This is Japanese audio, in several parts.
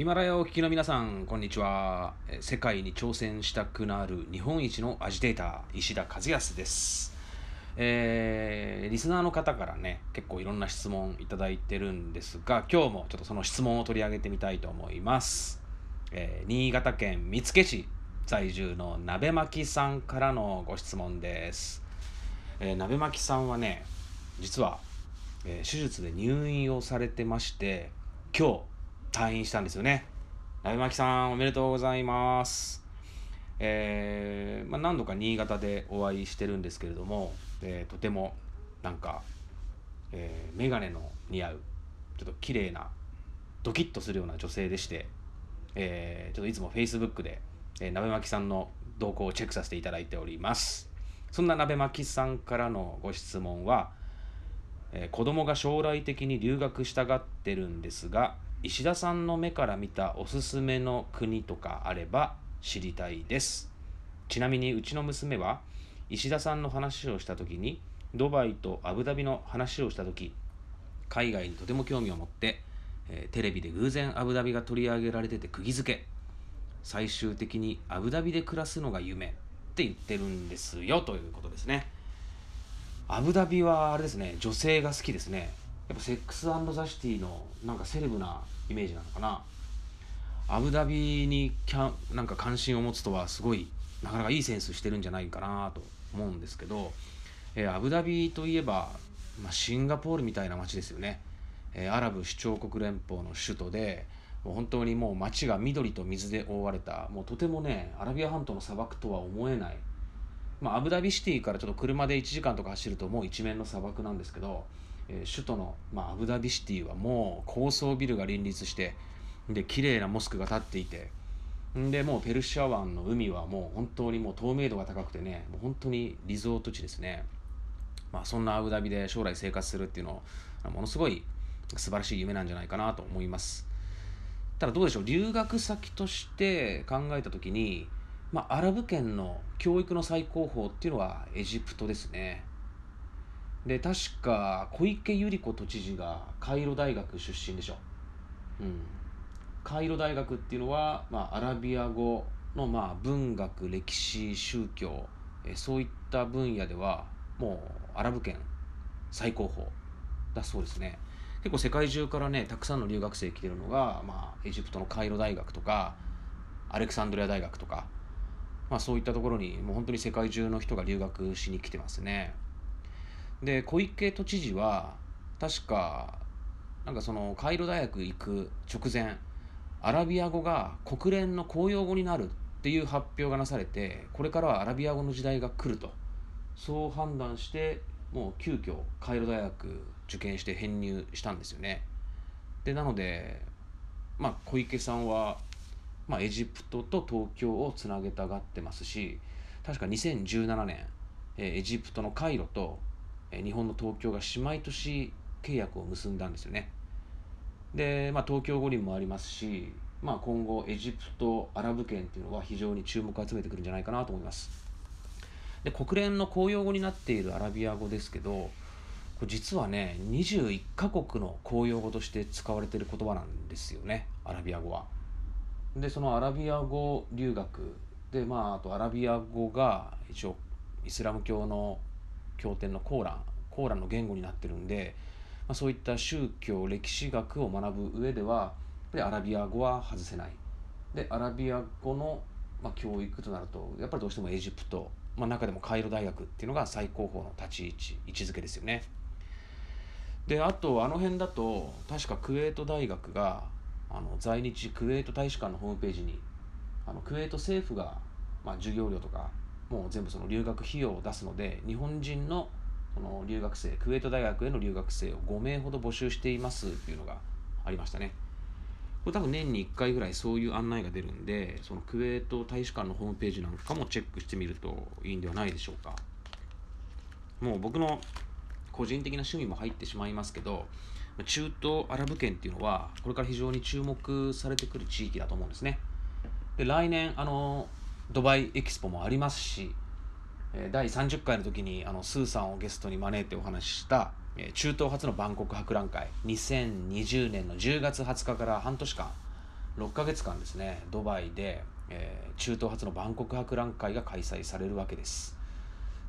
ヒマラヤをお聞きの皆さん、こんにちは。世界に挑戦したくなる日本一のアジテーター、石田和康です。えー、リスナーの方からね、結構いろんな質問いただいてるんですが、今日もちょっとその質問を取り上げてみたいと思います。えー、新潟県見附市在住の鍋巻さんからのご質問です。えー、鍋巻さんはね、実は、え手術で入院をされてまして、今日、退院したんですよね。鍋巻さん、おめでとうございます。えー、まあ、何度か新潟でお会いしてるんですけれども、えー、とてもなんか、えー、眼鏡の似合うちょっと綺麗なドキッとするような女性でして、えー、ちょっといつも Facebook で、えー、鍋巻さんの動向をチェックさせていただいておりますそんな鍋巻さんからのご質問は、えー、子供が将来的に留学したがってるんですが石田さんの目から見たおすすめの国とかあれば知りたいです。ちなみにうちの娘は石田さんの話をした時にドバイとアブダビの話をした時海外にとても興味を持って、えー、テレビで偶然アブダビが取り上げられてて釘付け。最終的にアブダビで暮らすのが夢って言ってるんですよということですね。アブダビはあれですね女性が好きですね。やっぱセックスザ・シティのなんかセレブなイメージなのかな。アブダビにキャなんか関心を持つとはすごいなかなかいいセンスしてるんじゃないかなと思うんですけど、えー、アブダビといえば、まあ、シンガポールみたいな街ですよね、えー、アラブ首長国連邦の首都でもう本当にもう街が緑と水で覆われたもうとてもねアラビア半島の砂漠とは思えない、まあ、アブダビシティからちょっと車で1時間とか走るともう一面の砂漠なんですけどえ、首都の、まあ、アブダビシティはもう高層ビルが林立してで綺麗なモスクが建っていてでもうペルシャ湾の海はもう本当にもう透明度が高くてねもう本当にリゾート地ですね、まあ、そんなアブダビで将来生活するっていうのはものすごい素晴らしい夢なんじゃないかなと思います。ただどうでしょう留学先として考えた時に、まあ、アラブ圏の教育の最高峰っていうのはエジプトですね。で確か小池百合子都知事がカイロ大学出身でしょ、うん、カイロ大学っていうのは、まあ、アラビア語の、まあ、文学歴史宗教えそういった分野ではもうアラブ圏最高峰だそうですね。結構世界中からねたくさんの留学生来てるのが、まあ、エジプトのカイロ大学とかアレクサンドリア大学とか、まあ、そういったところにもう本当に世界中の人が留学しに来てますね。で小池都知事は確かなんかそのカイロ大学行く直前アラビア語が国連の公用語になるっていう発表がなされてこれからはアラビア語の時代が来ると。そう判断してもう急遽カイロ大学受験して編入したんですよね。でなのでまあ小池さんは、まあ、エジプトと東京をつなげたがってますし確か2017年えエジプトのカイロと日本の東京が姉妹都市契約を結んだんですよね。で、まあ、東京五輪もありますし、まあ、今後エジプトアラブ圏っていうのは非常に注目を集めてくるんじゃないかなと思います。で国連の公用語になっているアラビア語ですけどこれ実はね21カ国の公用語として使われている言葉なんですよねアラビア語は。でそのアラビア語留学でまああとアラビア語が一応イスラム教の経典のコーランコーランの言語になってるんで、まあ、そういった宗教歴史学を学ぶ上ではでアラビア語は外せない。でアラビア語の、まあ、教育となるとやっぱりどうしてもエジプト、まあ、中でもカイロ大学っていうのが最高峰の立ち位置位置づけですよね。であとあの辺だと確かクウェート大学があの在日クウェート大使館のホームページにあのクウェート政府が、まあ、授業料とかもう全部その留学費用を出すので日本人のその留学生クウェート大学への留学生を5名ほど募集していますっていうのがありましたね。これ多分年に1回ぐらいそういう案内が出るんでそのクウェート大使館のホームページなんかもチェックしてみるといいんではないでしょうか。もう僕の個人的な趣味も入ってしまいますけど中東アラブ圏っていうのはこれから非常に注目されてくる地域だと思うんですね。で来年あのドバイエキスポもありますし第30回の時にあのスーさんをゲストに招いてお話しした中東初の万国博覧会2020年の10月20日から半年間6ヶ月間ですねドバイで、えー、中東初の万国博覧会が開催されるわけです。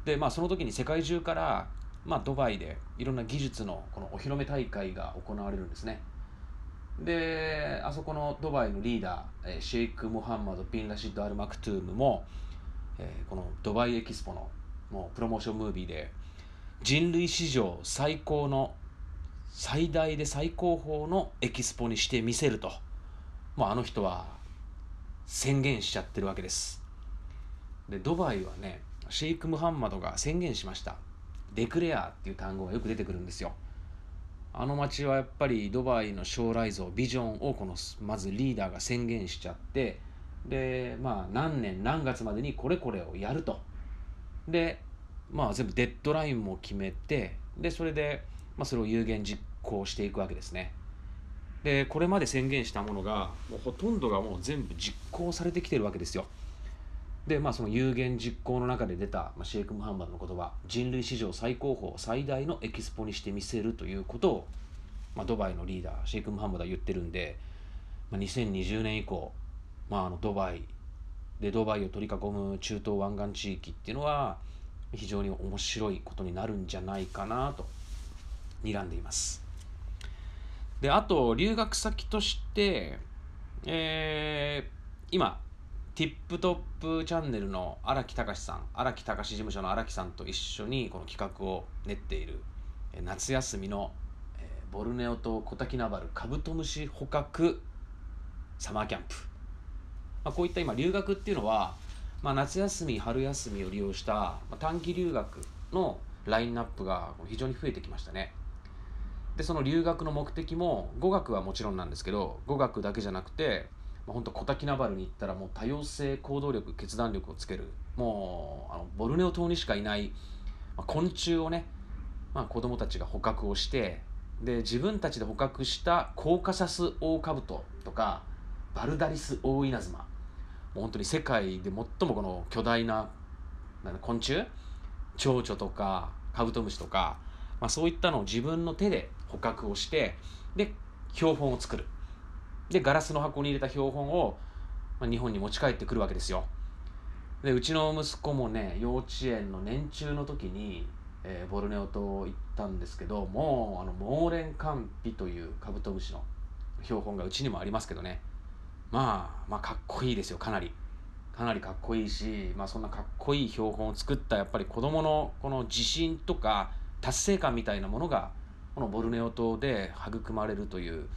でまあその時に世界中からまあ、ドバイでいろんな技術のこのお披露目大会が行われるんですね。であそこのドバイのリーダー、えー、シェイク・モハンマド・ビン・ラシッド・アル・マクトゥームも、えー、このドバイエキスポのもうプロモーションムービーで人類史上最高の最大で最高峰のエキスポにしてみせると。もうあの人は宣言しちゃってるわけです。でドバイはねシェイク・ムハンマドが宣言しました。デクレアっていう単語がよく出てくるんですよ。あの街はやっぱりドバイの将来像ビジョンをこのまずリーダーが宣言しちゃってでまあ何年何月までにこれこれをやると。でまあ全部デッドラインも決めてでそれで、まあ、それを有言実行していくわけですね。でこれまで宣言したものがもうほとんどがもう全部実行されてきてるわけですよ。でまあその有言実行の中で出た、まあ、シェイク・ムハンマドの言葉人類史上最高峰最大のエキスポにしてみせるということを、まあ、ドバイのリーダーシェイク・ムハンマドは言ってるんで、まあ、2020年以降、まあ、あのドバイでドバイを取り囲む中東湾岸地域っていうのは非常に面白いことになるんじゃないかなと睨んでいます。であと留学先としてえー、今ティップトップチャンネルの荒木隆さん荒木隆事務所の荒木さんと一緒にこの企画を練っている夏休みのえボルネオ島コタキナバルカブトムシ捕獲サマーキャンプ、まあ、こういった今留学っていうのは、まあ、夏休み春休みを利用した、まあ、短期留学のラインナップが非常に増えてきましたね。でその留学の目的も語学はもちろんなんですけど語学だけじゃなくてまあ、本当コタキナバルに行ったらもう多様性行動力決断力をつける。もうあのボルネオ島にしかいない、まあ、昆虫をね、まあ、子供たちが捕獲をしてで自分たちで捕獲したコーカサスオオカブトとかバルダリスオオイナズマ。もう本当に世界で最もこの巨大な昆虫？蝶々とかカブトムシとか、まあ、そういったのを自分の手で捕獲をしてで標本を作る。でガラスの箱に入れた標本を、まあ、日本に持ち帰ってくるわけですよ。でうちの息子もね幼稚園の年中の時に、えー、ボルネオ島行ったんですけどもうあのモーレンカンピというカブトムシの標本がうちにもありますけどね。まあまあかっこいいですよかなり。かなりかっこいいし、まあ、そんなかっこいい標本を作ったやっぱり子どものこの自信とか達成感みたいなものがこのボルネオ島で育まれるという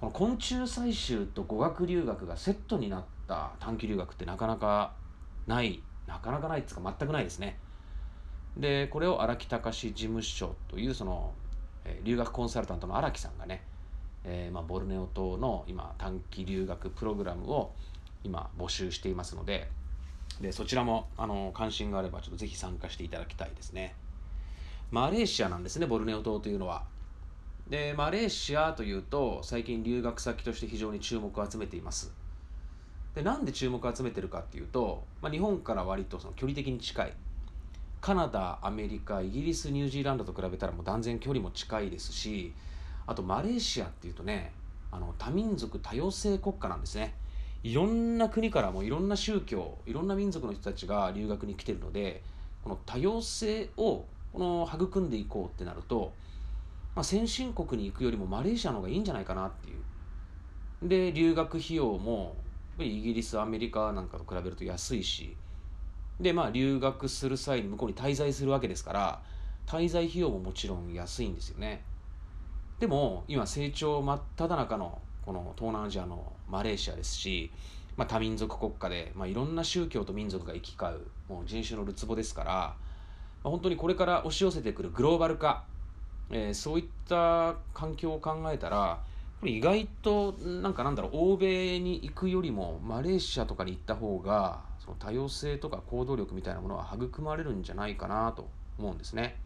この昆虫採集と語学留学がセットになった短期留学ってなかなかないなかなかないっていうか全くないですね。でこれを荒木隆事務所というその、留学コンサルタントの荒木さんがね、えーまあ、ボルネオ島の今短期留学プログラムを今募集していますのででそちらもあの関心があればちょっとぜひ参加していただきたいですね。マレーシアなんですねボルネオ島というのは。でマレーシアというと最近留学先として非常に注目を集めています。でなんで注目を集めてるかっていうと、まあ、日本から割とその距離的に近い。カナダアメリカイギリスニュージーランドと比べたらもう断然距離も近いですしあとマレーシアっていうとねあの多民族多様性国家なんですね。いろんな国からもいろんな宗教いろんな民族の人たちが留学に来てるのでこの多様性をこの育んでいこうってなるとまあ、先進国に行くよりもマレーシアの方がいいんじゃないかなっていう。で、留学費用もイギリス、アメリカなんかと比べると安いし、で、まあ留学する際に向こうに滞在するわけですから、滞在費用ももちろん安いんですよね。でも、今成長真っ只中のこの東南アジアのマレーシアですし、まあ、多民族国家で、まあ、いろんな宗教と民族が行き交うもう人種のるつぼですから、まあ、本当にこれから押し寄せてくるグローバル化えー、そういった環境を考えたらこれ意外となんかなんだろう欧米に行くよりもマレーシアとかに行った方がその多様性とか行動力みたいなものは育まれるんじゃないかなと思うんですね。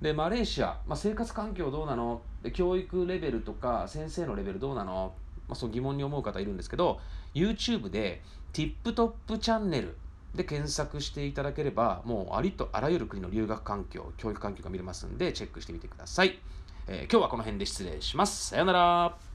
でマレーシア、まあ、生活環境どうなの？教育レベルとか先生のレベルどうなの、まあ、そう疑問に思う方いるんですけど YouTube で TipTop チャンネルで検索していただければ、もうありとあらゆる国の留学環境、教育環境が見れますんで、チェックしてみてください。えー、今日はこの辺で失礼します。さようなら。